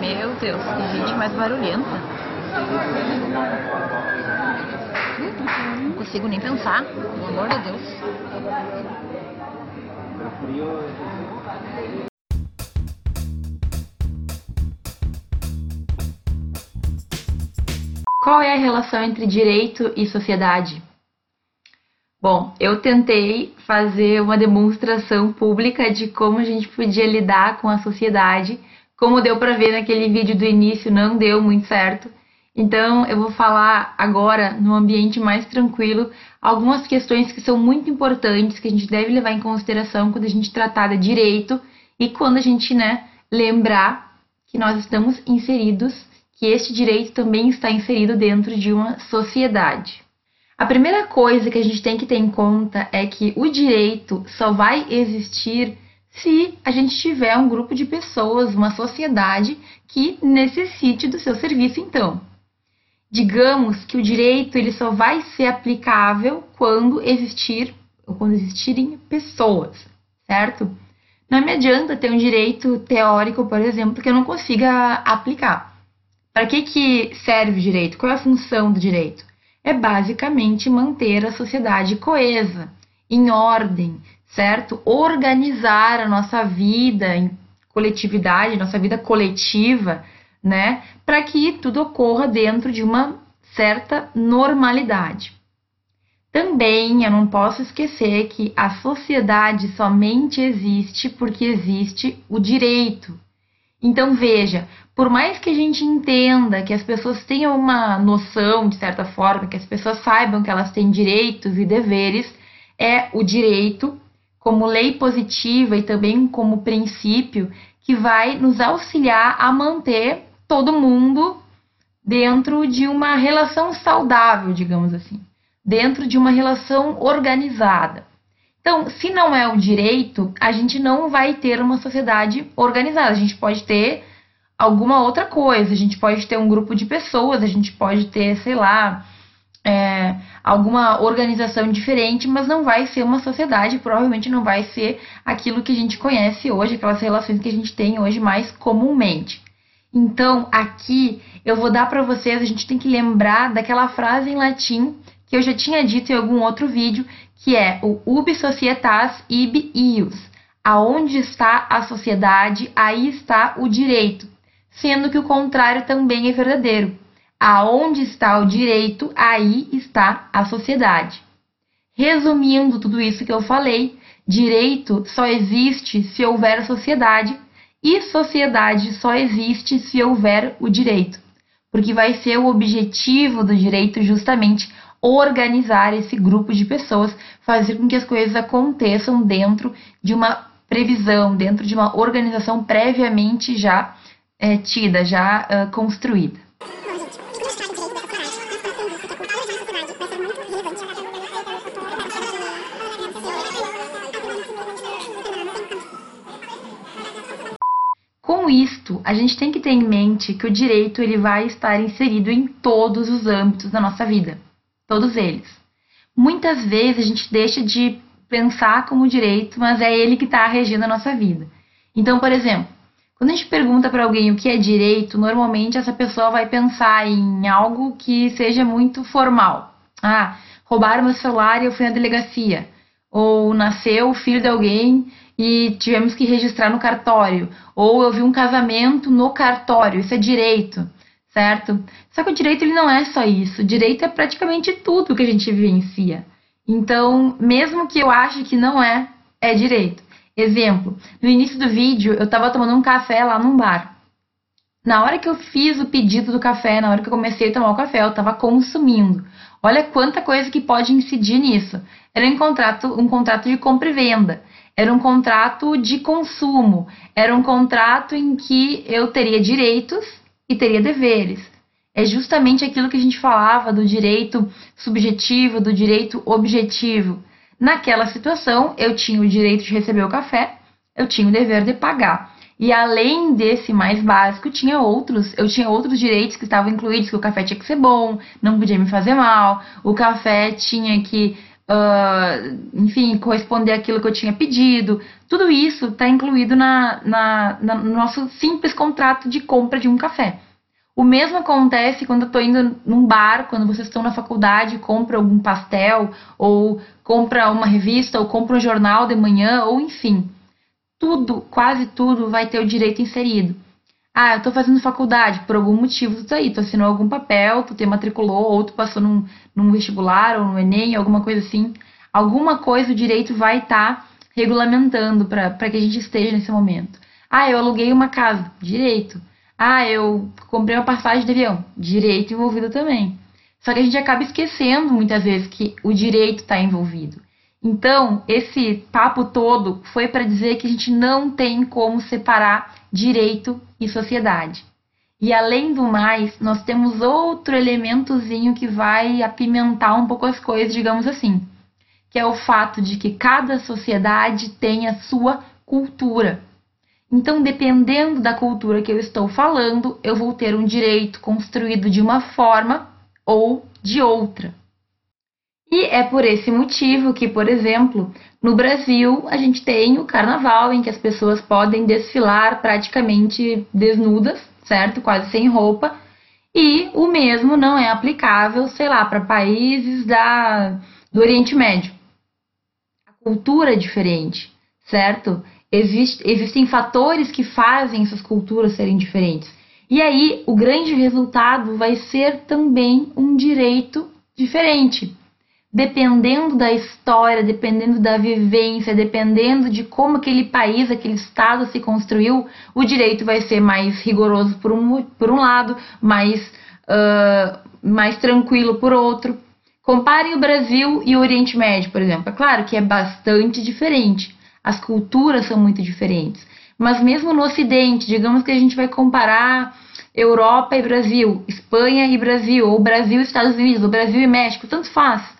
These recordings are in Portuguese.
Meu Deus, que gente mais barulhenta. Não consigo nem pensar, pelo amor de Deus. Qual é a relação entre direito e sociedade? Bom, eu tentei fazer uma demonstração pública de como a gente podia lidar com a sociedade. Como deu para ver naquele vídeo do início, não deu muito certo. Então, eu vou falar agora, no ambiente mais tranquilo, algumas questões que são muito importantes, que a gente deve levar em consideração quando a gente tratar de direito e quando a gente, né, lembrar que nós estamos inseridos, que este direito também está inserido dentro de uma sociedade. A primeira coisa que a gente tem que ter em conta é que o direito só vai existir se a gente tiver um grupo de pessoas, uma sociedade que necessite do seu serviço então. Digamos que o direito ele só vai ser aplicável quando existir ou quando existirem pessoas, certo? Não me adianta ter um direito teórico, por exemplo, que eu não consiga aplicar. Para que, que serve o direito? Qual é a função do direito? é basicamente manter a sociedade coesa, em ordem, certo? Organizar a nossa vida em coletividade, nossa vida coletiva, né? Para que tudo ocorra dentro de uma certa normalidade. Também eu não posso esquecer que a sociedade somente existe porque existe o direito. Então veja, por mais que a gente entenda que as pessoas tenham uma noção, de certa forma, que as pessoas saibam que elas têm direitos e deveres, é o direito, como lei positiva e também como princípio, que vai nos auxiliar a manter todo mundo dentro de uma relação saudável, digamos assim, dentro de uma relação organizada. Então, se não é o direito, a gente não vai ter uma sociedade organizada. A gente pode ter alguma outra coisa. A gente pode ter um grupo de pessoas, a gente pode ter, sei lá, é, alguma organização diferente, mas não vai ser uma sociedade, provavelmente não vai ser aquilo que a gente conhece hoje, aquelas relações que a gente tem hoje mais comumente. Então, aqui eu vou dar para vocês, a gente tem que lembrar daquela frase em latim que eu já tinha dito em algum outro vídeo, que é o ubi societas ibi ius. Aonde está a sociedade, aí está o direito sendo que o contrário também é verdadeiro. Aonde está o direito, aí está a sociedade. Resumindo tudo isso que eu falei, direito só existe se houver sociedade e sociedade só existe se houver o direito, porque vai ser o objetivo do direito justamente organizar esse grupo de pessoas, fazer com que as coisas aconteçam dentro de uma previsão, dentro de uma organização previamente já é, tida, já construída. Isto, a gente tem que ter em mente que o direito ele vai estar inserido em todos os âmbitos da nossa vida, todos eles. Muitas vezes a gente deixa de pensar como direito, mas é ele que está regindo a nossa vida. Então, por exemplo, quando a gente pergunta para alguém o que é direito, normalmente essa pessoa vai pensar em algo que seja muito formal. Ah, roubaram meu celular e eu fui na delegacia. Ou nasceu o filho de alguém e tivemos que registrar no cartório. Ou eu vi um casamento no cartório. Isso é direito, certo? Só que o direito ele não é só isso. O direito é praticamente tudo que a gente vivencia. Então, mesmo que eu ache que não é, é direito. Exemplo, no início do vídeo eu estava tomando um café lá num bar. Na hora que eu fiz o pedido do café, na hora que eu comecei a tomar o café, eu estava consumindo. Olha quanta coisa que pode incidir nisso. Era um contrato, um contrato de compra e venda. Era um contrato de consumo. Era um contrato em que eu teria direitos e teria deveres. É justamente aquilo que a gente falava do direito subjetivo, do direito objetivo. Naquela situação, eu tinha o direito de receber o café, eu tinha o dever de pagar. E além desse mais básico, tinha outros, eu tinha outros direitos que estavam incluídos, que o café tinha que ser bom, não podia me fazer mal, o café tinha que uh, enfim, corresponder àquilo que eu tinha pedido. Tudo isso está incluído na, na, na, no nosso simples contrato de compra de um café. O mesmo acontece quando eu estou indo num bar, quando vocês estão na faculdade, compra algum pastel, ou compra uma revista, ou compra um jornal de manhã, ou enfim. Tudo, quase tudo, vai ter o direito inserido. Ah, eu tô fazendo faculdade, por algum motivo tu tá aí, tu assinou algum papel, tu te matriculou, ou tu passou num, num vestibular, ou no Enem, alguma coisa assim. Alguma coisa o direito vai estar tá regulamentando para que a gente esteja nesse momento. Ah, eu aluguei uma casa, direito. Ah, eu comprei uma passagem de avião, direito envolvido também. Só que a gente acaba esquecendo muitas vezes que o direito está envolvido. Então, esse papo todo foi para dizer que a gente não tem como separar direito e sociedade. E além do mais, nós temos outro elementozinho que vai apimentar um pouco as coisas, digamos assim, que é o fato de que cada sociedade tem a sua cultura. Então, dependendo da cultura que eu estou falando, eu vou ter um direito construído de uma forma ou de outra. E é por esse motivo que, por exemplo, no Brasil a gente tem o carnaval em que as pessoas podem desfilar praticamente desnudas, certo? Quase sem roupa. E o mesmo não é aplicável, sei lá, para países da, do Oriente Médio. A cultura é diferente, certo? Existe, existem fatores que fazem essas culturas serem diferentes. E aí, o grande resultado vai ser também um direito diferente dependendo da história, dependendo da vivência, dependendo de como aquele país, aquele estado se construiu, o direito vai ser mais rigoroso por um, por um lado, mais, uh, mais tranquilo por outro. Comparem o Brasil e o Oriente Médio, por exemplo. É claro que é bastante diferente. As culturas são muito diferentes. Mas mesmo no Ocidente, digamos que a gente vai comparar Europa e Brasil, Espanha e Brasil, ou Brasil e Estados Unidos, ou Brasil e México, tanto faz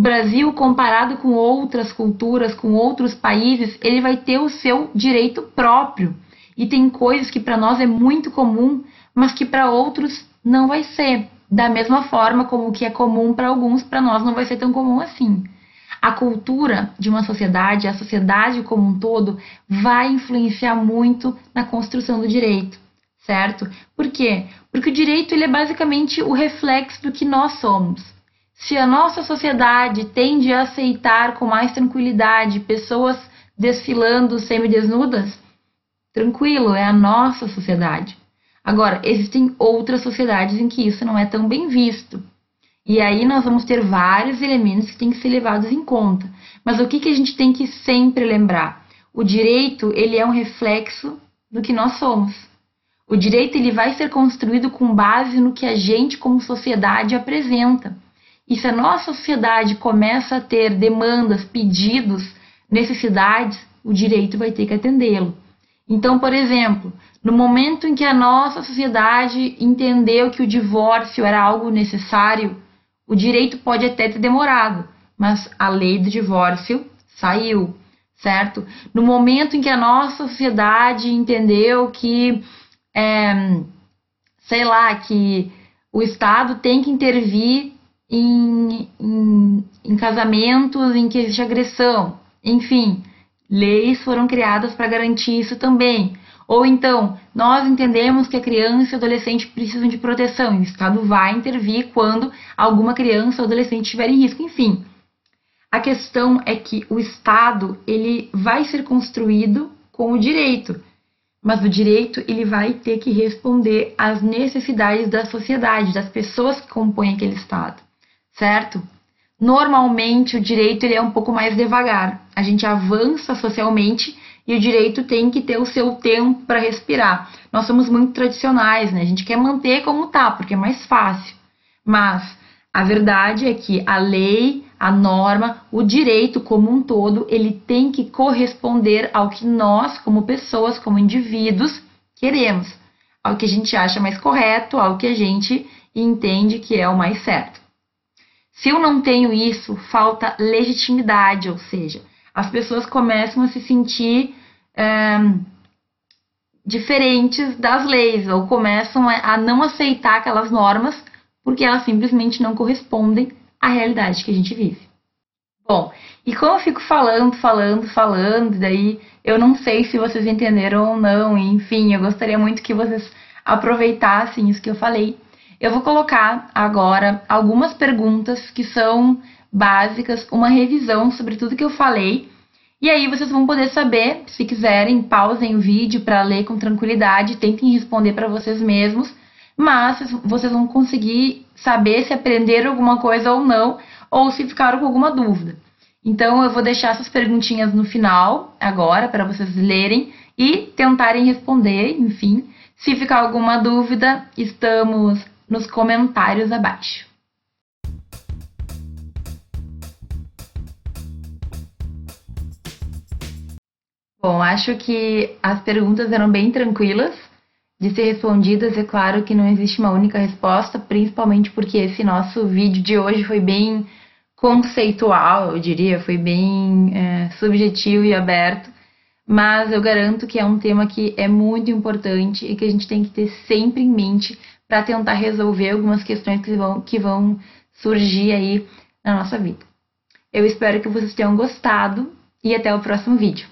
Brasil, comparado com outras culturas, com outros países, ele vai ter o seu direito próprio. E tem coisas que para nós é muito comum, mas que para outros não vai ser. Da mesma forma como o que é comum para alguns, para nós não vai ser tão comum assim. A cultura de uma sociedade, a sociedade como um todo, vai influenciar muito na construção do direito, certo? Por quê? Porque o direito ele é basicamente o reflexo do que nós somos. Se a nossa sociedade tende a aceitar com mais tranquilidade pessoas desfilando semidesnudas, tranquilo, é a nossa sociedade. Agora, existem outras sociedades em que isso não é tão bem visto. E aí nós vamos ter vários elementos que têm que ser levados em conta. Mas o que, que a gente tem que sempre lembrar? O direito, ele é um reflexo do que nós somos. O direito ele vai ser construído com base no que a gente como sociedade apresenta. E se a nossa sociedade começa a ter demandas, pedidos, necessidades, o direito vai ter que atendê-lo. Então, por exemplo, no momento em que a nossa sociedade entendeu que o divórcio era algo necessário, o direito pode até ter demorado, mas a lei do divórcio saiu, certo? No momento em que a nossa sociedade entendeu que, é, sei lá, que o Estado tem que intervir em, em, em casamentos em que existe agressão. Enfim, leis foram criadas para garantir isso também. Ou então, nós entendemos que a criança e o adolescente precisam de proteção e o Estado vai intervir quando alguma criança ou adolescente estiver em risco. Enfim, a questão é que o Estado ele vai ser construído com o direito, mas o direito ele vai ter que responder às necessidades da sociedade, das pessoas que compõem aquele Estado certo? Normalmente o direito ele é um pouco mais devagar. A gente avança socialmente e o direito tem que ter o seu tempo para respirar. Nós somos muito tradicionais, né? A gente quer manter como tá, porque é mais fácil. Mas a verdade é que a lei, a norma, o direito como um todo, ele tem que corresponder ao que nós, como pessoas, como indivíduos, queremos, ao que a gente acha mais correto, ao que a gente entende que é o mais certo. Se eu não tenho isso, falta legitimidade, ou seja, as pessoas começam a se sentir diferentes das leis, ou começam a não aceitar aquelas normas porque elas simplesmente não correspondem à realidade que a gente vive. Bom, e como eu fico falando, falando, falando, daí eu não sei se vocês entenderam ou não, enfim, eu gostaria muito que vocês aproveitassem isso que eu falei. Eu vou colocar agora algumas perguntas que são básicas, uma revisão sobre tudo que eu falei. E aí vocês vão poder saber, se quiserem, pausem o vídeo para ler com tranquilidade, tentem responder para vocês mesmos, mas vocês vão conseguir saber se aprenderam alguma coisa ou não, ou se ficaram com alguma dúvida. Então eu vou deixar essas perguntinhas no final, agora, para vocês lerem e tentarem responder, enfim. Se ficar alguma dúvida, estamos nos comentários abaixo. Bom, acho que as perguntas eram bem tranquilas de ser respondidas. É claro que não existe uma única resposta, principalmente porque esse nosso vídeo de hoje foi bem conceitual, eu diria, foi bem é, subjetivo e aberto. Mas eu garanto que é um tema que é muito importante e que a gente tem que ter sempre em mente para tentar resolver algumas questões que vão, que vão surgir aí na nossa vida. Eu espero que vocês tenham gostado e até o próximo vídeo.